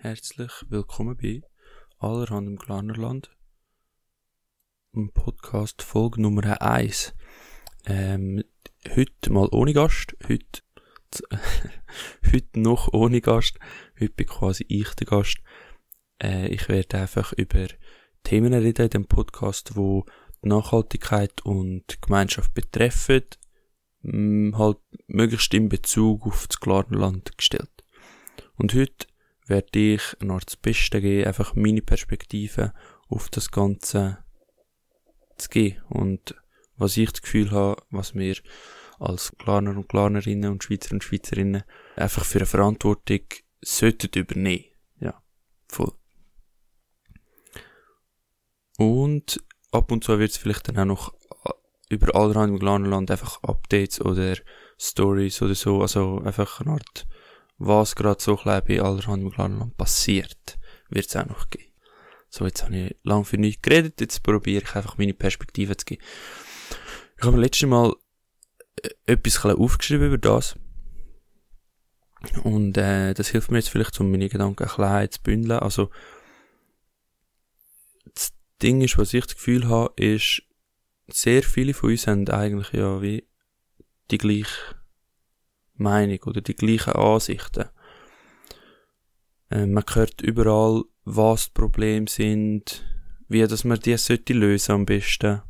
herzlich willkommen bei Allerhand im Glarnerland. Im Podcast Folge Nummer 1. Ähm, heute mal ohne Gast, heute, heute noch ohne Gast, heute bin quasi ich der Gast. Äh, ich werde einfach über Themen reden in dem Podcast, wo die Nachhaltigkeit und Gemeinschaft betreffen, halt möglichst in Bezug auf das Glarnerland gestellt. Und heute werde ich noch das Beste geben, einfach meine Perspektive auf das Ganze zu geben. Und was ich das Gefühl habe, was wir als Klarner und Klarnerinnen und Schweizer und Schweizerinnen einfach für eine Verantwortung sollten übernehmen. Ja, voll. Und ab und zu wird es vielleicht dann auch noch über allerhand im Klarnerland einfach Updates oder Stories oder so, also einfach eine Art was gerade so klein bei allerhand im Klarland passiert, wird es auch noch geben. So, jetzt habe ich lang für nichts geredet, jetzt probiere ich einfach meine Perspektive zu geben. Ich habe letztes Mal äh, etwas aufgeschrieben über das. Und äh, das hilft mir jetzt vielleicht, um meine Gedanken ein bisschen zu bündeln. Also, das Ding ist, was ich das Gefühl habe, ist, sehr viele von uns haben eigentlich ja wie die gleiche Meinung oder die gleichen Ansichten. Äh, man hört überall, was die Probleme sind, wie dass man die sollte lösen am besten.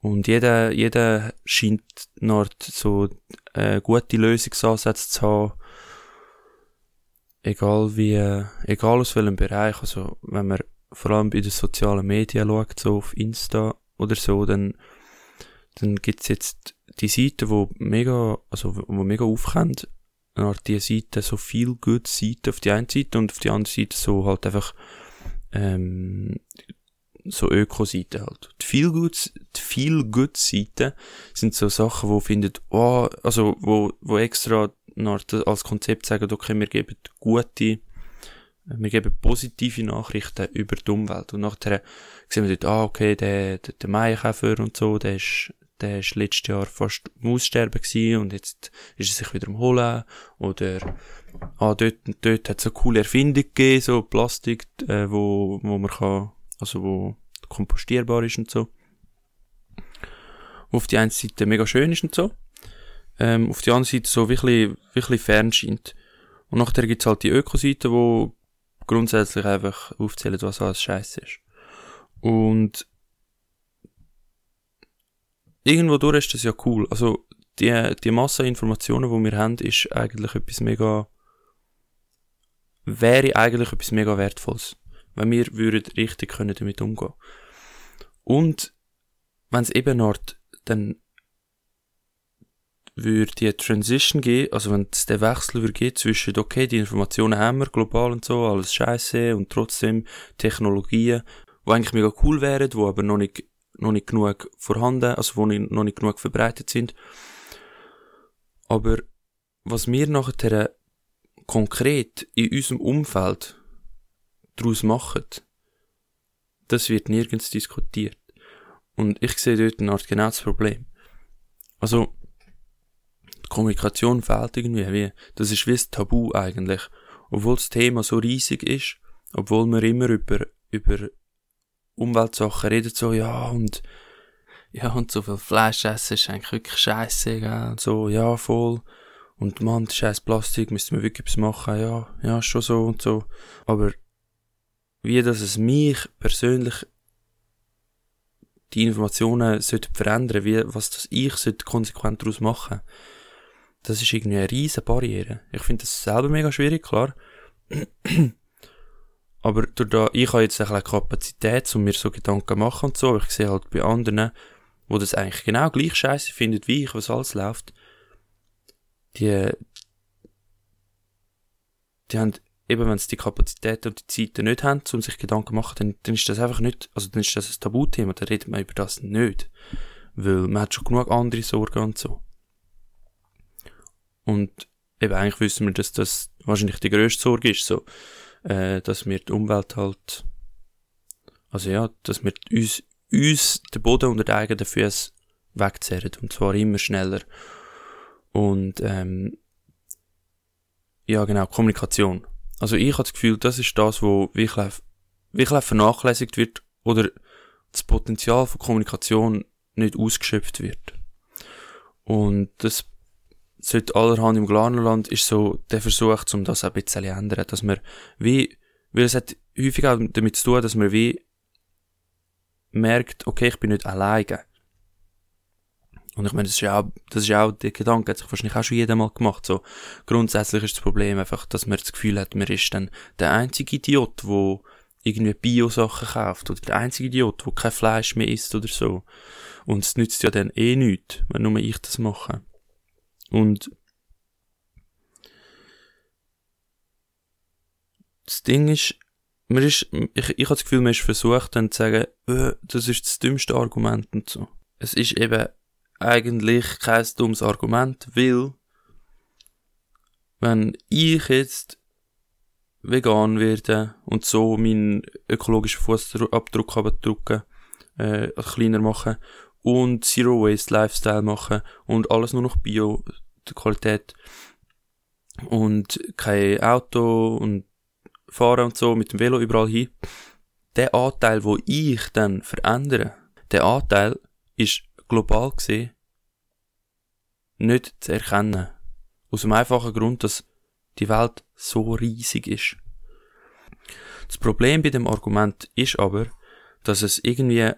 Und jeder, jeder scheint noch so äh, gute Lösungsansätze zu haben. Egal wie, egal aus welchem Bereich. Also, wenn man vor allem bei den sozialen Medien schaut, so auf Insta oder so, dann, dann gibt's jetzt die Seite, wo mega, also, wo mega aufkommt, die Seite, so viel gut Seite auf die eine Seite und auf die andere Seite so halt einfach, ähm, so Öko-Seiten halt. Die viel gut, die viel gut Seiten sind so Sachen, wo findet, oh, also, wo, wo extra als Konzept sagen, okay, wir geben gute, wir geben positive Nachrichten über die Umwelt. Und nachher sehen wir dort, ah, okay, der, der, der Maikäfer und so, der ist, der war letztes Jahr fast im Aussterben und jetzt ist er sich wieder am Holen. Oder, ah, dort, dort hat es eine coole Erfindung gegeben, so Plastik, äh, wo, wo man kann, also wo kompostierbar ist und so. Auf die einen Seite mega schön ist und so. Ähm, auf die andere Seite so wirklich, wirklich fern scheint. Und nachher gibt's halt die Ökoseite, wo grundsätzlich einfach aufzählen, was alles scheiße ist. Und irgendwo durch ist das ja cool. Also, die, die Masse Informationen, die wir haben, ist eigentlich etwas mega, wäre eigentlich etwas mega Wertvolles. Wenn wir würden richtig können damit umgehen. Und, wenn es eben dort, dann würde die Transition gehen, also wenn es der Wechsel würde gehen zwischen, okay, die Informationen haben wir global und so, alles scheiße und trotzdem Technologien, die eigentlich mega cool wären, die aber noch nicht noch nicht genug vorhanden, also wo noch nicht genug verbreitet sind. Aber was wir nachher konkret in unserem Umfeld daraus machen, das wird nirgends diskutiert. Und ich sehe dort eine Art genau das Problem. Also, die Kommunikation fehlt irgendwie, wie, das ist wie ein Tabu eigentlich. Obwohl das Thema so riesig ist, obwohl wir immer über, über Umweltsachen redet, so, ja, und, ja, und so viel Fleisch essen ist eigentlich wirklich scheiße, gell, und so, ja, voll. Und man, das scheiß Plastik, müsste man wirklich was machen, ja, ja, schon so und so. Aber, wie dass es mich persönlich die Informationen sollte verändern, wie, was das ich sollte konsequent daraus machen. Das ist irgendwie eine riesen Barriere. Ich finde das selber mega schwierig, klar. Aber durch da, ich habe jetzt ein bisschen Kapazität, um mir so Gedanken machen und so. Ich sehe halt bei anderen, wo das eigentlich genau gleich scheiße findet wie ich, was alles läuft. Die, die haben, eben wenn sie die Kapazität und die Zeit nicht haben, um sich Gedanken zu machen, dann, dann ist das einfach nicht, also dann ist das ein Tabuthema, dann redet man über das nicht. Weil man hat schon genug andere Sorgen und so. Und eben eigentlich wissen wir, dass das wahrscheinlich die grösste Sorge ist, so äh, dass wir die Umwelt halt, also ja, dass wir uns, uns den Boden unter den eigenen Füßen wegzehren und zwar immer schneller. Und ähm, ja genau, Kommunikation. Also ich habe das Gefühl, das ist das, wo wirklich, wirklich vernachlässigt wird oder das Potenzial von Kommunikation nicht ausgeschöpft wird. Und das sollte allerhand im Glarnerland ist so der Versuch, um das ein bisschen zu ändern, dass man wie, weil es hat häufig auch damit zu tun, dass man wie merkt, okay, ich bin nicht alleine. Und ich meine, das ist ja auch, das ist ja auch der Gedanke, hat sich wahrscheinlich auch schon jeder mal gemacht. So, grundsätzlich ist das Problem einfach, dass man das Gefühl hat, man ist dann der einzige Idiot, wo irgendwie Bio-Sachen kauft, oder der einzige Idiot, wo kein Fleisch mehr isst oder so. Und es nützt ja dann eh nichts, wenn nur ich das mache. Und das Ding ist, man ist, ich, ich habe das Gefühl, man ist versucht dann zu sagen, äh, das ist das dümmste Argument und so. Es ist eben eigentlich kein dummes Argument, weil wenn ich jetzt vegan werde und so meinen ökologischen Fußabdruck drücken, äh, kleiner machen und Zero Waste Lifestyle machen und alles nur noch Bio Qualität und kein Auto und fahren und so mit dem Velo überall hin. Der Anteil, wo ich dann verändere, der Anteil ist global gesehen nicht zu erkennen. Aus dem einfachen Grund, dass die Welt so riesig ist. Das Problem bei dem Argument ist aber, dass es irgendwie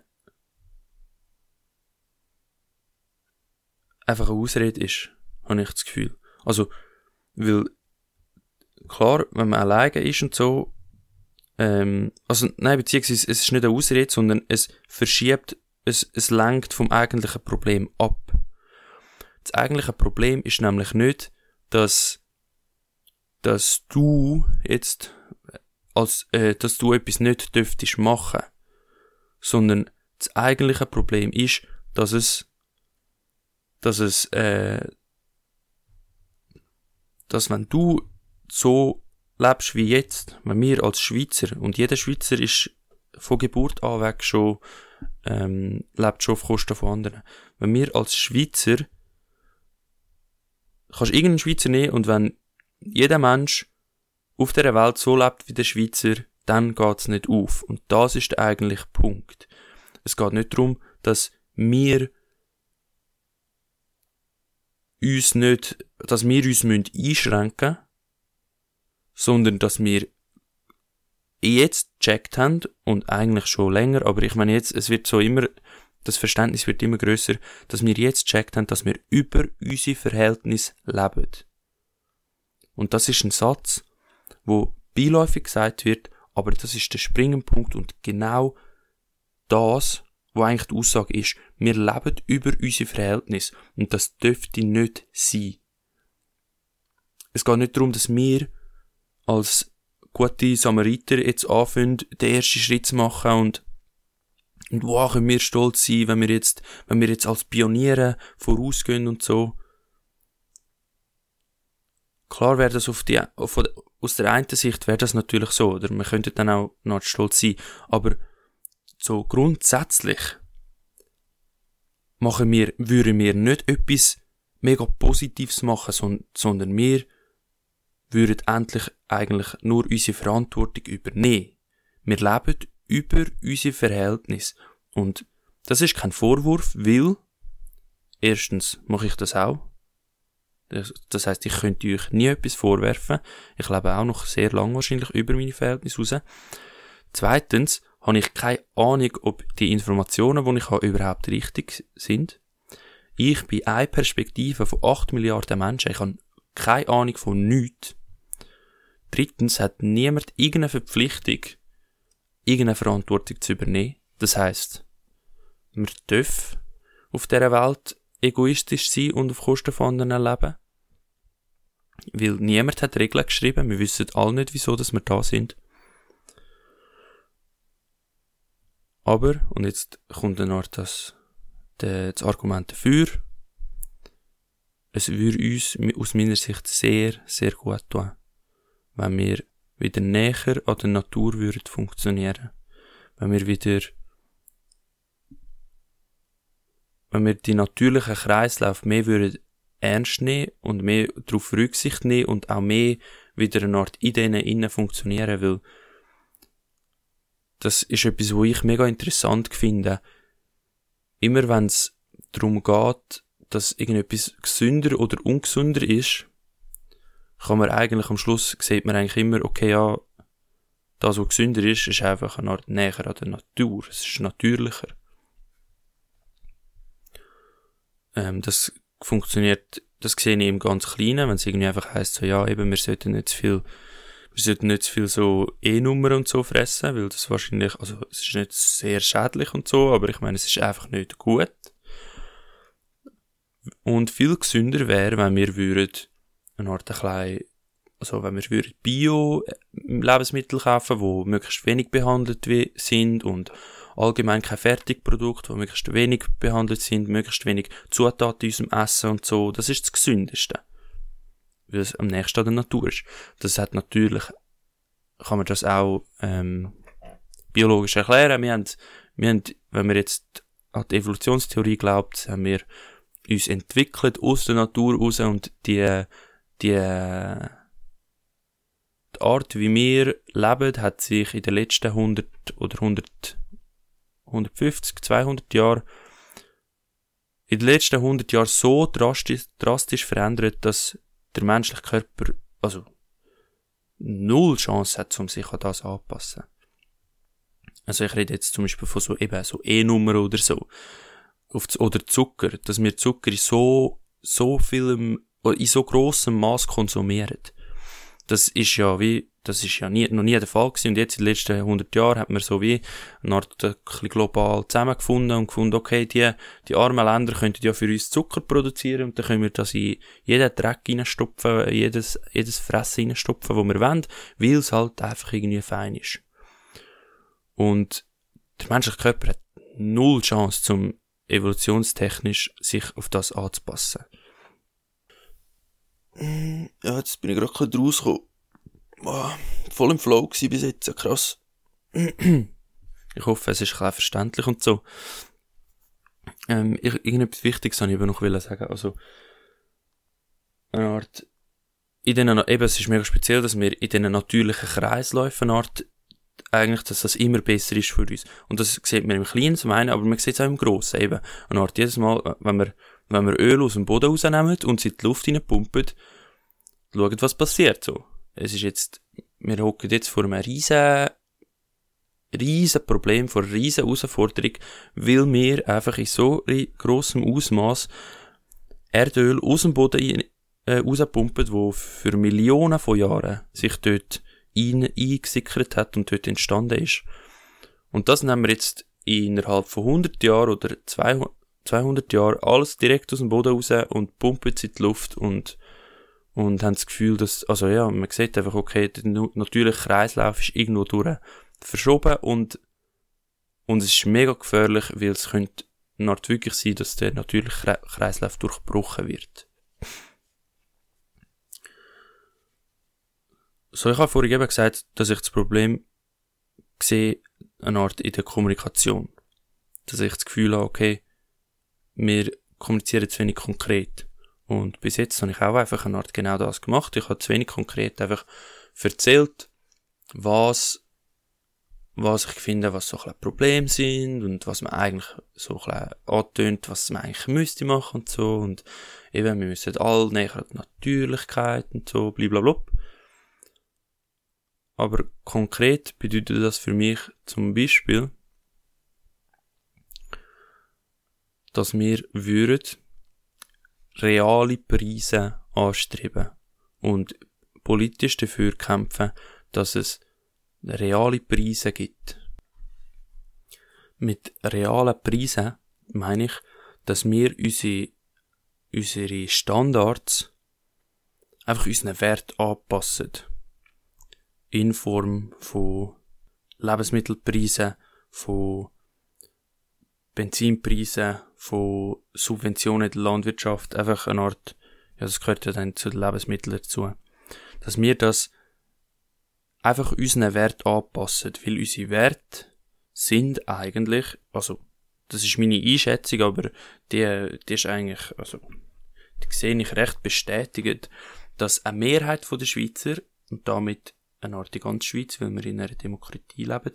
einfach eine Ausrede ist, habe ich das Gefühl. Also, weil, klar, wenn man alleine ist und so, ähm, also, nein, beziehungsweise, es ist nicht eine Ausrede, sondern es verschiebt, es, es lenkt vom eigentlichen Problem ab. Das eigentliche Problem ist nämlich nicht, dass, dass du jetzt, als, äh, dass du etwas nicht dürftest machen, sondern das eigentliche Problem ist, dass es dass es, äh, dass wenn du so lebst wie jetzt, wenn wir als Schweizer, und jeder Schweizer ist von Geburt an weg schon, ähm, lebt schon auf Kosten von anderen. Wenn wir als Schweizer, kannst irgendeinen Schweizer nehmen und wenn jeder Mensch auf der Welt so lebt wie der Schweizer, dann geht's nicht auf. Und das ist der eigentliche Punkt. Es geht nicht darum, dass wir uns nicht, dass wir uns einschränken müssen, sondern dass wir jetzt gecheckt haben und eigentlich schon länger, aber ich meine jetzt, es wird so immer, das Verständnis wird immer größer, dass wir jetzt gecheckt haben, dass wir über unsere Verhältnisse leben. Und das ist ein Satz, wo beiläufig gesagt wird, aber das ist der Springenpunkt und genau das wo eigentlich die Aussage ist, wir leben über unsere Verhältnisse und das dürfte nicht sein. Es geht nicht darum, dass wir als gute Samariter jetzt anfangen, den ersten Schritt zu machen und und wow, können wir stolz sein, wenn wir jetzt, wenn wir jetzt als Pioniere vorausgehen und so. Klar wäre das auf die, auf, aus der einen Sicht wäre das natürlich so, oder wir könnten dann auch noch stolz sein, aber so grundsätzlich machen wir, würden wir nicht etwas mega Positives machen, sondern wir würden endlich eigentlich nur unsere Verantwortung übernehmen. Wir leben über unsere Verhältnisse. Und das ist kein Vorwurf, weil erstens mache ich das auch. Das heißt, ich könnte euch nie etwas vorwerfen. Ich lebe auch noch sehr lang wahrscheinlich über meine Verhältnisse raus. Zweitens habe ich keine Ahnung, ob die Informationen, die ich habe, überhaupt richtig sind. Ich bin eine Perspektive von 8 Milliarden Menschen. Ich habe keine Ahnung von nichts. Drittens hat niemand irgendeine Verpflichtung, irgendeine Verantwortung zu übernehmen. Das heißt, wir dürfen auf dieser Welt egoistisch sein und auf Kosten von anderen leben. Weil niemand hat Regeln geschrieben. Wir wissen alle nicht, wieso dass wir da sind. Aber, und jetzt kommt dann noch das, das Argument dafür, es würde uns aus meiner Sicht sehr, sehr gut tun, wenn wir wieder näher an der Natur würden funktionieren. Wenn wir wieder, wenn wir die natürlichen Kreislauf mehr würden ernst nehmen und mehr darauf Rücksicht nehmen und auch mehr wieder eine Art in denen innen funktionieren, weil das ist etwas, wo ich mega interessant finde. Immer wenn es darum geht, dass irgendetwas gesünder oder ungesünder ist, kann man eigentlich am Schluss, sieht man eigentlich immer, okay, ja, das, was gesünder ist, ist einfach eine Art näher an der Natur. Es ist natürlicher. Ähm, das funktioniert, das sehe ich im ganz Kleinen, wenn es irgendwie einfach heisst, so, ja, eben, wir sollten nicht zu viel, wir sollten nicht zu viel so E-Nummer und so fressen, weil das wahrscheinlich, also, es ist nicht sehr schädlich und so, aber ich meine, es ist einfach nicht gut. Und viel gesünder wäre, wenn wir würden, eine Art ein klein, also wenn wir würden Bio-Lebensmittel kaufen, die möglichst wenig behandelt sind und allgemein kein Fertigprodukt, die möglichst wenig behandelt sind, möglichst wenig Zutaten in unserem Essen und so, das ist das Gesündeste. Weil es am nächsten an der Natur ist. Das hat natürlich, kann man das auch ähm, biologisch erklären. Wir haben, wir haben, wenn man jetzt an die Evolutionstheorie glaubt, haben wir uns entwickelt aus der Natur raus und die, die, die Art, wie wir leben, hat sich in den letzten 100 oder 100 150, 200 Jahren in den letzten 100 Jahren so drastisch, drastisch verändert, dass der menschliche Körper, also, null Chance hat, um sich an das anzupassen. Also ich rede jetzt zum Beispiel von so eben so E-Nummer oder so. oder Zucker, dass wir Zucker in so, so vielem, in so grossem Maß konsumieren. Das ist ja wie das ist ja nie, noch nie der Fall gewesen. Und jetzt in den letzten 100 Jahren hat man so wie eine Art ein global zusammengefunden und gefunden, okay, die, die armen Länder könnten ja für uns Zucker produzieren und dann können wir das in jeden Dreck reinstopfen, jedes, jedes Fressen reinstopfen, wo wir wollen, weil es halt einfach irgendwie fein ist. Und der menschliche Körper hat null Chance, zum evolutionstechnisch sich auf das anzupassen. Ja, jetzt bin ich gerade rausgekommen oh, voll im Flow gewesen bis jetzt, krass. ich hoffe, es ist klar verständlich und so. Ähm, irgendetwas Wichtiges wollte ich aber noch sagen. Also, eine Art, in den, eben, es ist mega speziell, dass wir in diesen natürlichen Kreisläufen eine Art, eigentlich, dass das immer besser ist für uns. Und das sieht man im Kleinen zum einen, aber man sieht es auch im Grossen eben. Eine Art, jedes Mal, wenn wir, wenn wir Öl aus dem Boden rausnehmen und sie in die Luft reinpumpen, schauen, was passiert so es ist jetzt, wir hocken jetzt vor einem riesen, riesen Problem, vor einer riesen Herausforderung, weil wir einfach in so grossem Ausmaß Erdöl aus dem Boden äh, rauspumpen, wo für Millionen von Jahren sich dort ein, eingesickert hat und dort entstanden ist. Und das nehmen wir jetzt innerhalb von 100 Jahren oder 200 Jahren alles direkt aus dem Boden raus und pumpen es in die Luft und und haben das Gefühl, dass, also ja, man sieht einfach, okay, der natürliche Kreislauf ist irgendwo durch verschoben und, und es ist mega gefährlich, weil es könnte Art wirklich sein, dass der natürliche Kreislauf durchbrochen wird. So, ich habe vorhin eben gesagt, dass ich das Problem sehe, eine Art in der Kommunikation. Dass ich das Gefühl habe, okay, wir kommunizieren zu wenig konkret. Und bis jetzt habe ich auch einfach eine Art genau das gemacht. Ich habe zu wenig konkret einfach erzählt, was, was ich finde, was so ein Probleme sind und was man eigentlich so ein antönt, was man eigentlich müsste machen und so. Und eben, wir müssen alle näher an die Natürlichkeit und so, blablabla. Aber konkret bedeutet das für mich zum Beispiel, dass wir würden reale Preise anstreben und politisch dafür kämpfen, dass es reale Preise gibt. Mit realen Preisen meine ich, dass wir unsere, unsere Standards einfach unseren Wert anpassen. In Form von Lebensmittelpreisen, von Benzinpreisen, von Subventionen in der Landwirtschaft, einfach eine Art, ja, das gehört ja dann zu den Lebensmitteln dazu, dass wir das einfach unseren Wert anpassen, weil unsere Werte sind eigentlich, also, das ist meine Einschätzung, aber die, die ist eigentlich, also, die sehe ich recht bestätigt, dass eine Mehrheit der Schweizer und damit eine Art die ganze Schweiz, weil wir in einer Demokratie leben,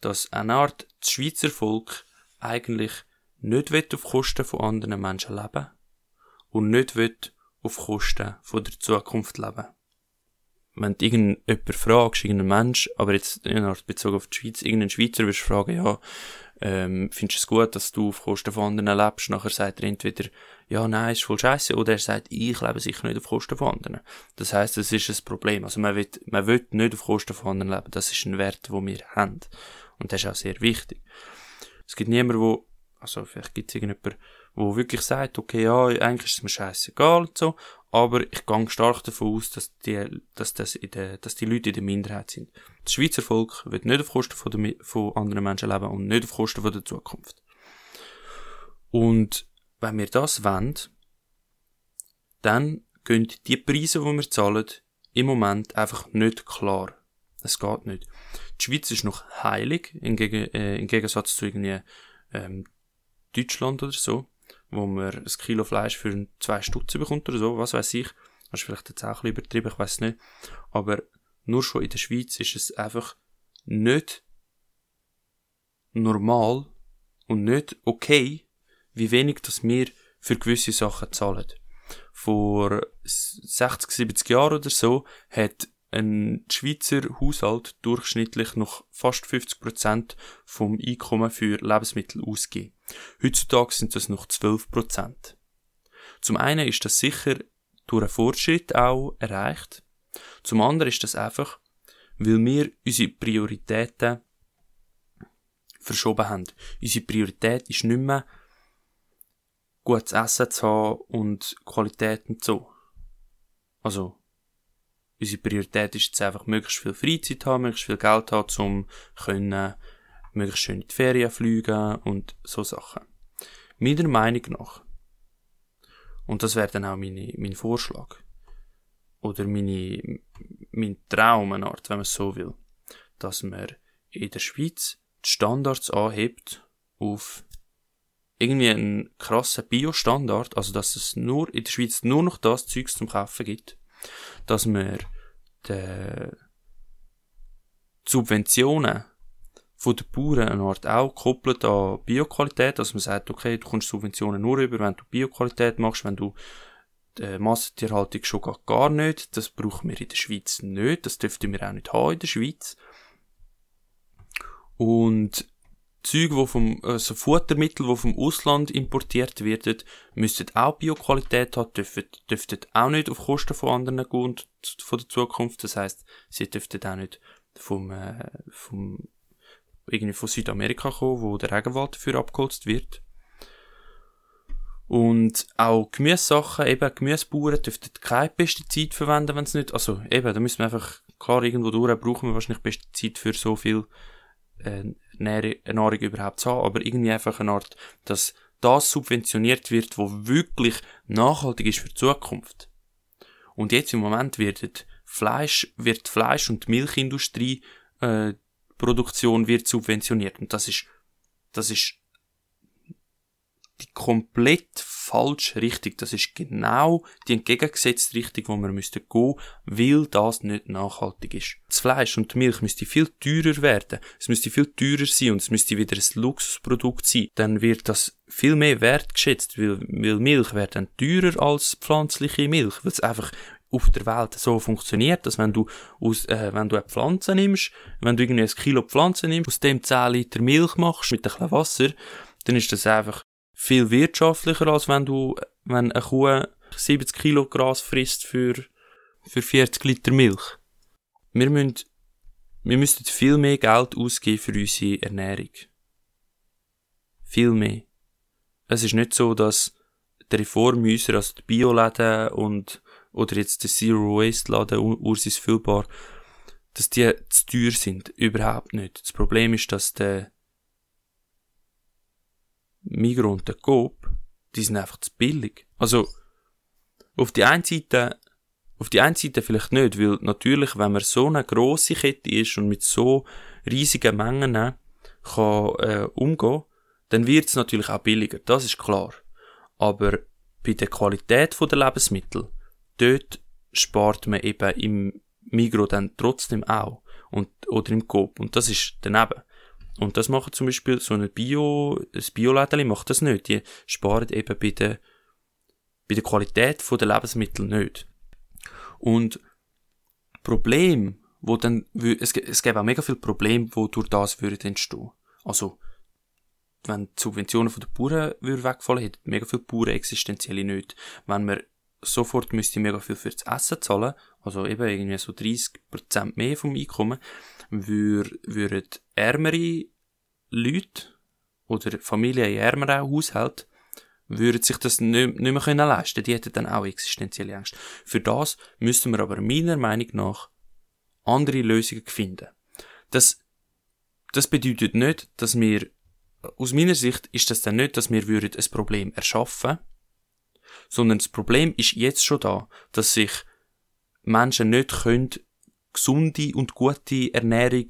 dass eine Art das Schweizer Volk eigentlich nicht auf Kosten von anderen Menschen leben und nicht auf Kosten von der Zukunft leben. Wenn du irgendjemand fragst, irgendeinen Mensch, aber jetzt in Art bezogen auf die Schweiz, irgendeinen Schweizer wirst du fragen, ja, ähm, findest du es gut, dass du auf Kosten von anderen lebst? Nachher sagt er entweder, ja, nein, ist voll scheiße, oder er sagt, ich lebe sicher nicht auf Kosten von anderen. Das heißt, das ist ein Problem. Also man will, man will nicht auf Kosten von anderen leben. Das ist ein Wert, den wir haben. Und das ist auch sehr wichtig. Es gibt niemanden, wo, also vielleicht gibt es irgendjemanden, wo wirklich sagt, okay, ja, eigentlich ist es mir scheißegal und so, aber ich gehe stark davon aus, dass die, dass das in der, dass die Leute in der Minderheit sind. Das Schweizer Volk wird nicht auf Kosten von, der, von anderen Menschen leben und nicht auf Kosten von der Zukunft. Und wenn wir das wollen, dann gehen die Preise, die wir zahlen, im Moment einfach nicht klar. Es geht nicht. Die Schweiz ist noch heilig, im, Geg äh, im Gegensatz zu irgendwie, ähm, Deutschland oder so wo man ein Kilo Fleisch für zwei Stutze bekommt oder so, was weiß ich. Das ist vielleicht jetzt auch ein bisschen übertrieben, ich weiß nicht. Aber nur schon in der Schweiz ist es einfach nicht normal und nicht okay, wie wenig das wir für gewisse Sachen zahlen. Vor 60, 70 Jahren oder so hat ein Schweizer Haushalt durchschnittlich noch fast 50% vom Einkommen für Lebensmittel ausgegeben. Heutzutage sind das noch 12%. Zum einen ist das sicher durch einen Fortschritt auch erreicht. Zum anderen ist das einfach, weil wir unsere Prioritäten verschoben haben. Unsere Priorität ist nicht mehr, gutes Essen zu haben und Qualität und so. Also, unsere Priorität ist jetzt einfach, möglichst viel Freizeit haben, möglichst viel Geld haben, um können, möglichst schön in die Ferien fliegen und so Sachen. Meiner Meinung nach, und das wäre dann auch meine, mein Vorschlag, oder meine, mein Traum, eine Art, wenn man es so will, dass man in der Schweiz die Standards anhebt auf irgendwie einen krassen Bio-Standard, also dass es nur in der Schweiz nur noch das Zeugs zum Kaufen gibt, dass man die Subventionen von den Bauern eine Art auch koppelt an Bioqualität, dass man sagt, okay, du kommst Subventionen nur über, wenn du Bioqualität machst, wenn du die Massentierhaltung schon gar, gar nicht, das brauchen wir in der Schweiz nicht, das dürften wir auch nicht haben in der Schweiz. Und Zeug, wo vom, also Futtermittel, die vom Ausland importiert werden, müssten auch Bioqualität haben, dürften, dürften auch nicht auf Kosten von anderen gehen und von der Zukunft. Das heißt, sie dürften auch nicht vom, äh, vom, irgendwie von Südamerika kommen, wo der Regenwald dafür abgeholzt wird. Und auch Gemüsesachen, eben Gemüsebauern dürften kein Pestizid verwenden, wenn es nicht, also eben, da müssen wir einfach, klar, irgendwo durch brauchen wir wahrscheinlich Pestizid für so viel äh, Nahrung überhaupt zu haben, aber irgendwie einfach eine Art, dass das subventioniert wird, wo wirklich nachhaltig ist für die Zukunft. Und jetzt im Moment wird Fleisch, wird Fleisch- und Milchindustrie, äh, Produktion wird subventioniert. Und das ist, das ist die komplett falsche Richtung. Das ist genau die entgegengesetzte Richtung, wo wir müssten gehen, weil das nicht nachhaltig ist. Das Fleisch und die Milch müsste viel teurer werden. Es müsste viel teurer sein und es müsste wieder ein Luxusprodukt sein. Dann wird das viel mehr wertgeschätzt, weil, weil Milch wird dann teurer als pflanzliche Milch, weil es einfach auf der Welt so funktioniert, dass wenn du aus, äh, wenn du eine Pflanze nimmst, wenn du irgendwie ein Kilo Pflanze nimmst, aus dem 10 Liter Milch machst mit ein bisschen Wasser, dann ist das einfach viel wirtschaftlicher, als wenn du, wenn eine Kuh 70 Kilo Gras frisst für, für 40 Liter Milch. Wir müssen, wir müssten viel mehr Geld ausgeben für unsere Ernährung. Viel mehr. Es ist nicht so, dass die Reformhäuser, also die Bioläden und, oder jetzt der Zero Waste Laden, Ursis Füllbar, dass die zu teuer sind. Überhaupt nicht. Das Problem ist, dass der Migros und der Coop, die sind einfach zu billig. Also, auf die einen Seite, auf die einen Seite vielleicht nicht, weil natürlich, wenn man so eine grosse Kette ist und mit so riesigen Mengen kann, äh, umgehen, dann wird es natürlich auch billiger, das ist klar. Aber bei der Qualität der Lebensmittel, dort spart man eben im Migro dann trotzdem auch. Und, oder im Coop. Und das ist daneben. Und das macht zum Beispiel so ein Bio, ein Biolädeli macht das nicht. Die sparen eben bei der, bei der Qualität der Lebensmittel nicht. Und Problem, wo dann, es, es gäbe auch mega viele Probleme, wo durch das würden entstehen. Also, wenn die Subventionen den Bauern wegfallen, hätten mega viele Bauern existenzielle nicht. Wenn man sofort müsste mega viel für das Essen zahlen, also eben irgendwie so 30% mehr vom Einkommen, würden ärmere Leute oder Familien in ärmeren Haushalten würden sich das nicht, mehr können leisten. Die hätten dann auch existenzielle Angst. Für das müssten wir aber meiner Meinung nach andere Lösungen finden. Das, das bedeutet nicht, dass wir, aus meiner Sicht ist das dann nicht, dass wir würden ein Problem erschaffen, sondern das Problem ist jetzt schon da, dass sich Menschen nicht können gesunde und gute Ernährung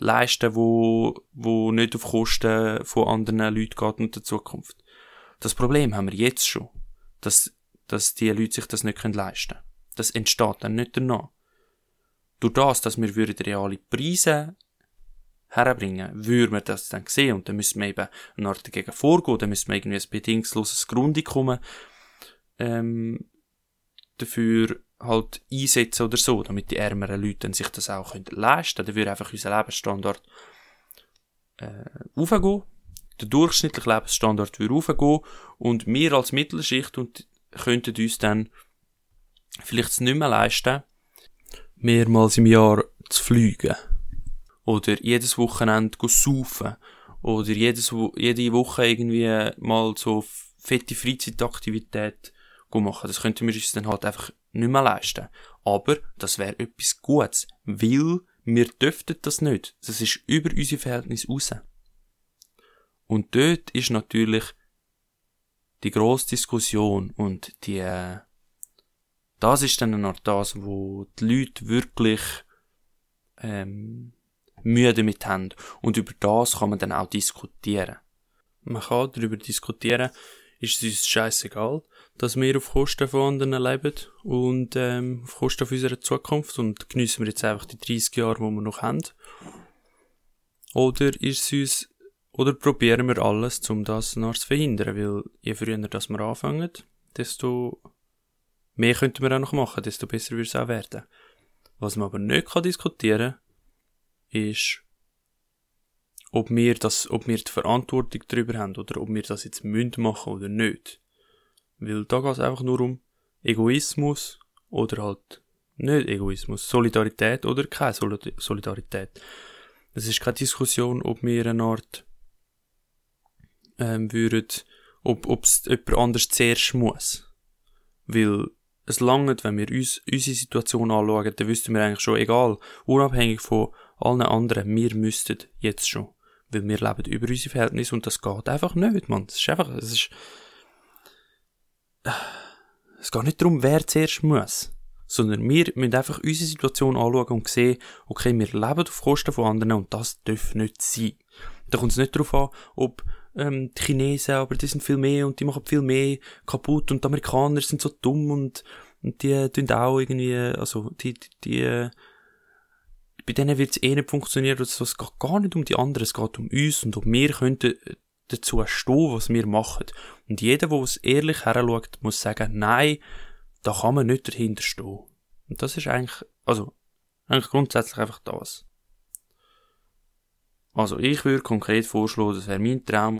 leisten, wo, wo nicht auf Kosten von anderen Leuten geht und der Zukunft. Das Problem haben wir jetzt schon, dass, dass die Leute sich das nicht leisten können. Das entsteht dann nicht danach. Durch das, dass wir reale Preise herbringen, würden wir das dann sehen und dann müssen wir eben eine Art dagegen vorgehen, dann müssen wir irgendwie ein bedingungsloses Grundeinkommen ähm, dafür halt einsetzen oder so, damit die ärmeren Leute sich das auch können leisten können. Dann würde einfach unser Lebensstandard äh, aufgehen, der durchschnittliche Lebensstandard würde aufgehen und wir als Mittelschicht und könnten uns dann vielleicht nicht mehr leisten, mehrmals im Jahr zu fliegen. Oder jedes Wochenende zu saufen. Oder jedes, jede Woche irgendwie mal so fette Freizeitaktivität machen. Das könnten wir uns dann halt einfach nicht mehr leisten. Aber das wäre etwas Gutes, weil wir dürften das nicht. Das ist über unsere Verhältnisse raus. Und dort ist natürlich die grosse Diskussion und die, äh, das ist dann noch das, wo die Leute wirklich, ähm, Mühe damit haben. Und über das kann man dann auch diskutieren. Man kann darüber diskutieren, ist es uns scheißegal, dass wir auf Kosten von anderen leben und ähm, auf Kosten von unserer Zukunft und geniessen wir jetzt einfach die 30 Jahre, die wir noch haben. Oder ist es uns, oder probieren wir alles, um das noch zu verhindern, weil je früher dass wir anfangen, desto mehr könnten wir auch noch machen, desto besser wird es auch werden. Was man aber nicht kann diskutieren ist, ob wir das, ob wir die Verantwortung darüber haben oder ob wir das jetzt münd machen oder nicht. Weil da geht es einfach nur um Egoismus oder halt nicht Egoismus, Solidarität oder keine Solidarität. Es ist keine Diskussion, ob wir eine Art ähm, würden, ob es jemand anders zuerst muss. Weil es langt, wenn wir uns unsere Situation anschauen, dann wüssten wir eigentlich schon, egal, unabhängig von allen anderen, wir müssten jetzt schon. Weil wir leben über unsere Verhältnisse und das geht einfach nicht, man. Es ist einfach, es ist, es geht nicht darum, wer zuerst muss. Sondern wir müssen einfach unsere Situation anschauen und sehen, okay, wir leben auf Kosten von anderen und das darf nicht sein. Da kommt es nicht darauf an, ob ähm, die Chinesen, aber die sind viel mehr und die machen viel mehr kaputt und die Amerikaner sind so dumm und, und die tun auch irgendwie, also die, die, die bei denen wird es eh nicht funktionieren. Also es geht gar nicht um die anderen, es geht um uns und ob wir könnten dazu stehen, was wir machen. Und jeder, der es ehrlich heranschaut, muss sagen, nein, da kann man nicht dahinter stehen. Und das ist eigentlich, also, eigentlich grundsätzlich einfach das. Also, ich würde konkret vorschlagen, das wäre mein Traum,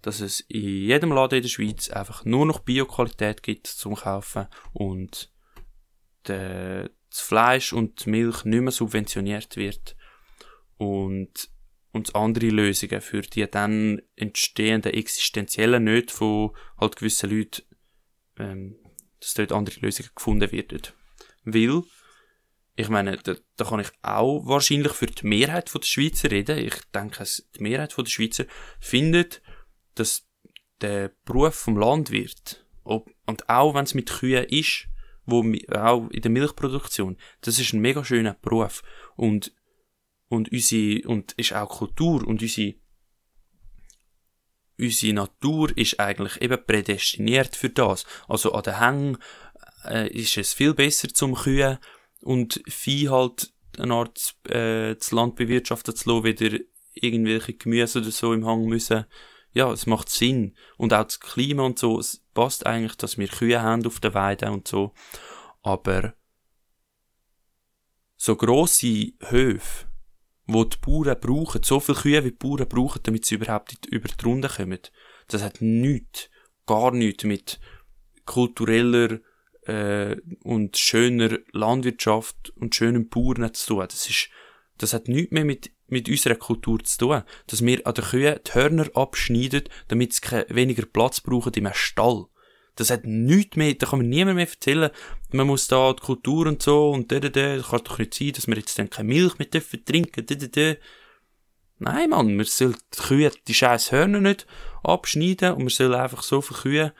dass es in jedem Laden in der Schweiz einfach nur noch Bioqualität gibt zum Kaufen und das Fleisch und die Milch nicht mehr subventioniert wird. Und und andere Lösungen für die dann entstehenden existenziellen Nöte von halt gewissen Leuten, ähm, dass dort andere Lösungen gefunden werden. Weil, ich meine, da, da kann ich auch wahrscheinlich für die Mehrheit der Schweizer reden. Ich denke, die Mehrheit der Schweizer findet, dass der Beruf vom Landwirt, ob, und auch wenn es mit Kühen ist, wo, auch in der Milchproduktion, das ist ein mega schöner Beruf. Und und unsere, und ist auch Kultur und unsere, unsere Natur ist eigentlich eben prädestiniert für das. Also an den Hängen äh, ist es viel besser zum Kühen und Vieh halt eine Art äh, das Land bewirtschaften zu lassen, wieder irgendwelche Gemüse oder so im Hang müssen. Ja, es macht Sinn. Und auch das Klima und so, es passt eigentlich, dass wir Kühe haben auf der Weide und so. Aber so grosse Höfe, wo die Bauern brauchen, so viele Kühe wie die Bauern brauchen, damit sie überhaupt über die Runde kommen, das hat nichts, gar nichts mit kultureller äh, und schöner Landwirtschaft und schönen Bauern zu tun. Das ist, das hat nichts mehr mit, mit unserer Kultur zu tun. Dass wir an den Kühen die Hörner abschneiden, damit sie weniger Platz brauchen im Stall. Das hat nichts mehr, da kann mir niemand mehr erzählen, man muss da die Kultur und so und da, da, da, das kann doch nicht sein, dass wir jetzt dann keine Milch mehr dürfen trinken, da, da, da. Nein, Mann, wir sollen die Kühe, die scheiß Hörner nicht abschneiden und wir sollen einfach so viele Kühe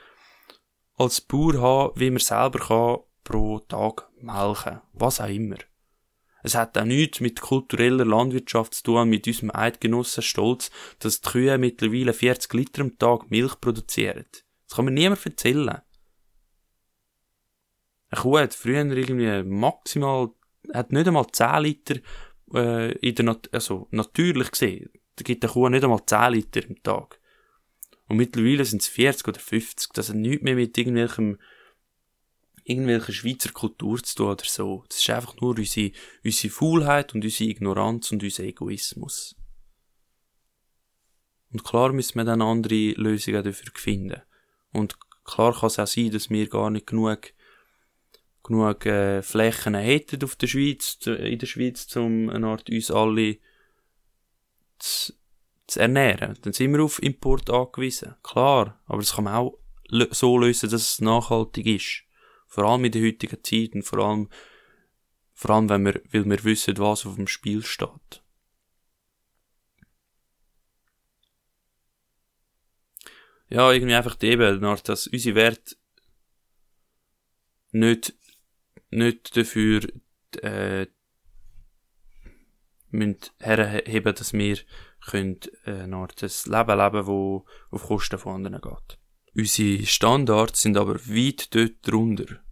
als Bauer haben, wie man selber kann, pro Tag melken. Was auch immer. Es hat auch nichts mit kultureller Landwirtschaft zu tun, mit unserem Eidgenossen Stolz, dass die Kühe mittlerweile 40 Liter am Tag Milch produzieren. Das kann mir niemand erzählen. Eine Kuh hat früher irgendwie maximal, hat nicht einmal 10 Liter, äh, in der Nat also natürlich gesehen. Da gibt eine Kuh nicht einmal 10 Liter am Tag. Und mittlerweile sind es 40 oder 50. Das hat nichts mehr mit irgendwelchem, irgendwelcher Schweizer Kultur zu tun oder so. Das ist einfach nur unsere, unsere Faulheit und unsere Ignoranz und unser Egoismus. Und klar müssen wir dann andere Lösungen dafür finden. Und klar kann es auch sein, dass wir gar nicht genug, genug äh, Flächen hätten auf der Schweiz, in der Schweiz, um eine Art uns alle zu, zu ernähren. Dann sind wir auf Import angewiesen. Klar, aber das kann man auch so lösen, dass es nachhaltig ist. Vor allem in der heutigen Zeit und vor allem, vor allem wenn wir, weil wir wissen, was auf dem Spiel steht. Ja, irgendwie einfach eben, dass unsere Werte nicht, nicht dafür, äh, müssen herheben, dass wir können äh, eine Leben leben, wo auf Kosten von anderen geht. Unsere Standards sind aber weit dort drunter.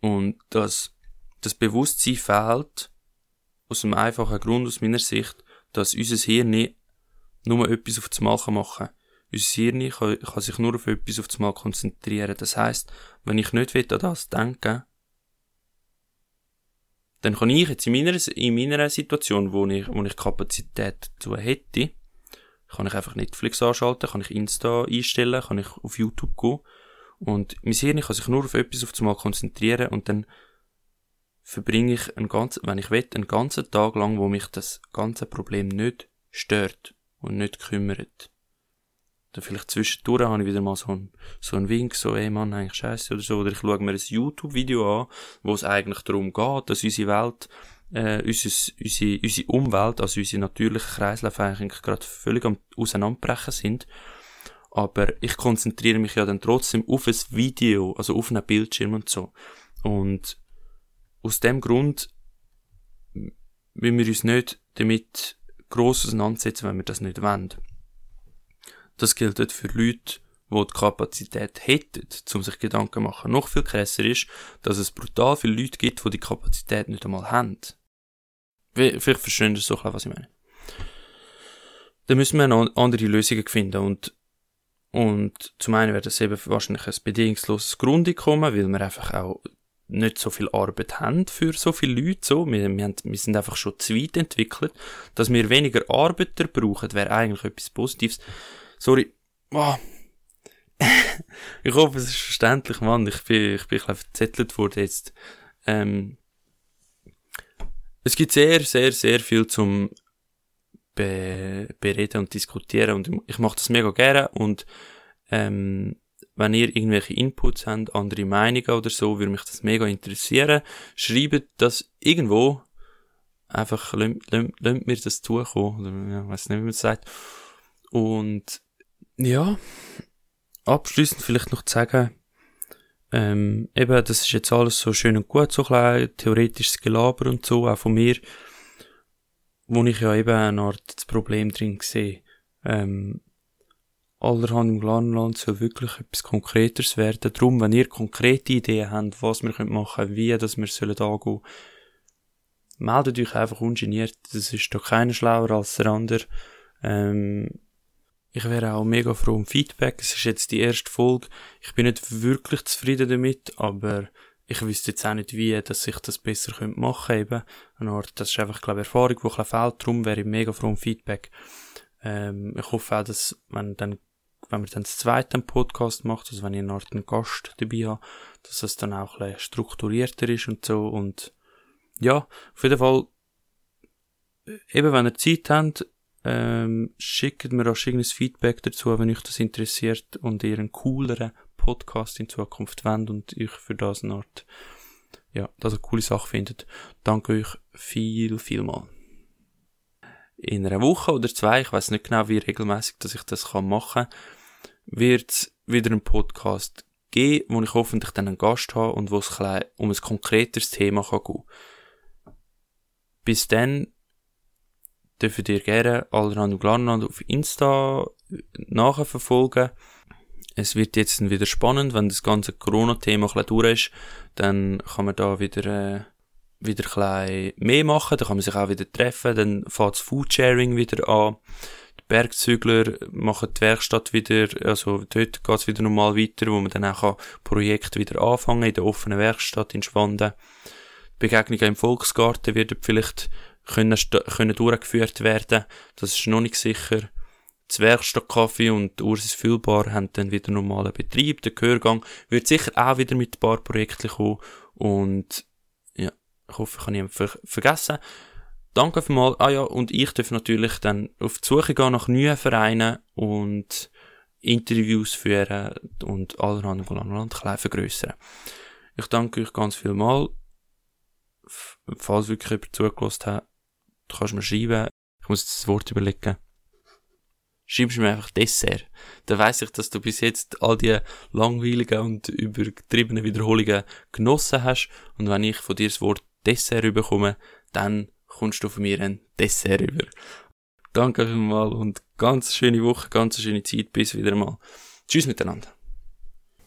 Und das, das Bewusstsein fehlt aus einem einfachen Grund aus meiner Sicht, dass unser Hirn nur etwas auf das Mal machen kann. Unser Hirn kann, kann sich nur auf etwas auf das Mal konzentrieren. Das heißt, wenn ich nicht will, an das denken dann kann ich jetzt in meiner, in meiner Situation, wo ich, wo ich Kapazität dazu hätte, kann ich einfach Netflix anschalten, kann ich Insta einstellen, kann ich auf YouTube gehen. Und mein Hirn kann sich nur auf etwas auf einmal konzentrieren und dann verbringe ich einen ganzen, wenn ich will, einen ganzen Tag lang, wo mich das ganze Problem nicht stört und nicht kümmert. Dann vielleicht zwischendurch habe ich wieder mal so einen, so einen Wink, so, ey Mann, eigentlich scheiße oder so. Oder ich schaue mir ein YouTube-Video an, wo es eigentlich darum geht, dass unsere Welt äh, unser, unsere, unsere Umwelt, also unsere natürlichen Kreisläufe eigentlich gerade völlig am Auseinanderbrechen sind. Aber ich konzentriere mich ja dann trotzdem auf ein Video, also auf einen Bildschirm und so. Und aus dem Grund will wir uns nicht damit gross auseinandersetzen, wenn wir das nicht wollen. Das gilt für Leute, die die Kapazität hätten, um sich Gedanken zu machen. Noch viel krasser ist, dass es brutal viele Leute gibt, die die Kapazität nicht einmal haben. Vielleicht verstehen Sie so was ich meine. Dann müssen wir noch andere Lösungen finden und und zum einen wird das eben wahrscheinlich ein bedingungsloses Grundeinkommen, weil wir einfach auch nicht so viel Arbeit haben für so viele Leute. So. Wir, wir, haben, wir sind einfach schon zu weit entwickelt. Dass wir weniger Arbeiter brauchen, wäre eigentlich etwas Positives. Sorry. Oh. ich hoffe, es ist verständlich, Mann. Ich bin, ich bin ein bisschen verzettelt worden jetzt. Ähm, es gibt sehr, sehr, sehr viel zum be bereden und diskutieren und ich mache das mega gerne und ähm, wenn ihr irgendwelche Inputs habt, andere Meinungen oder so, würde mich das mega interessieren. Schreibt das irgendwo. Einfach, lasst mir das zukommen. Oder, ja, weiß nicht, wie man es sagt. Und, ja. Abschließend vielleicht noch zu sagen, ähm, eben, das ist jetzt alles so schön und gut, so klein, theoretisches Gelaber und so, auch von mir, wo ich ja eben eine Art das Problem drin sehe. Ähm, allerhand im Glanland soll wirklich etwas Konkreteres werden. Darum, wenn ihr konkrete Ideen habt, was wir machen können, wie das wir sollen angehen, meldet euch einfach ungeniert. Das ist doch keiner schlauer als der andere. Ähm, ich wäre auch mega froh um Feedback. Es ist jetzt die erste Folge. Ich bin nicht wirklich zufrieden damit, aber ich wüsste jetzt auch nicht wie, dass ich das besser machen könnte. Eben. Das ist einfach, glaube ich, Erfahrung, die ein fehlt. Darum wäre ich mega froh um Feedback. Ähm, ich hoffe auch, dass, wenn dann, wenn man dann das zweite Podcast macht, also wenn ich eine Art einen Gast dabei habe, dass es dann auch ein bisschen strukturierter ist und so. Und ja, auf jeden Fall, eben wenn ihr Zeit habt, ähm, schickt mir auch irgendein Feedback dazu, wenn euch das interessiert und ihr einen cooleren Podcast in Zukunft wollt und euch für das eine Art, ja, das eine coole Sache findet. Danke euch viel, viel mal. In einer Woche oder zwei, ich weiß nicht genau, wie regelmäßig, dass ich das kann machen, wird es wieder einen Podcast geben, wo ich hoffentlich dann einen Gast habe und wo es um ein konkreteres Thema kann gehen. Bis dann dürft ihr gerne Alran und Glarnand auf Insta nachverfolgen. Es wird jetzt wieder spannend, wenn das ganze Corona-Thema ein bisschen durch ist, dann kann man da wieder, äh, wieder ein bisschen mehr machen, dann kann man sich auch wieder treffen, dann fängt das Foodsharing wieder an. Die Bergzügler machen die Werkstatt wieder, also dort geht es wieder normal weiter, wo man dann auch Projekte wieder anfangen in der offenen Werkstatt in Schwanden. Die Begegnungen im Volksgarten werden vielleicht können, können durchgeführt werden. Das ist noch nicht sicher. Das Werkstattkaffee und Ursis Füllbar haben dann wieder normalen Betrieb. Der Gehörgang wird sicher auch wieder mit ein paar Projekten kommen. Und ja, ich hoffe, ich habe niemanden ver vergessen. Danke für mal. Ah ja, und ich darf natürlich dann auf die Suche gehen nach neuen Vereinen und Interviews führen und allerhand und allerhand klein vergrössern. Ich danke euch ganz viel mal. Falls wirklich jemand zugelassen hat, Du kannst mir schreiben, ich muss das Wort überlegen. Schreibst mir einfach Dessert. Dann weiss ich, dass du bis jetzt all die langweiligen und übertriebenen Wiederholungen genossen hast. Und wenn ich von dir das Wort Dessert bekomme, dann kommst du von mir ein Dessert über. Danke vielmals und ganz schöne Woche, ganz schöne Zeit. Bis wieder mal. Tschüss miteinander.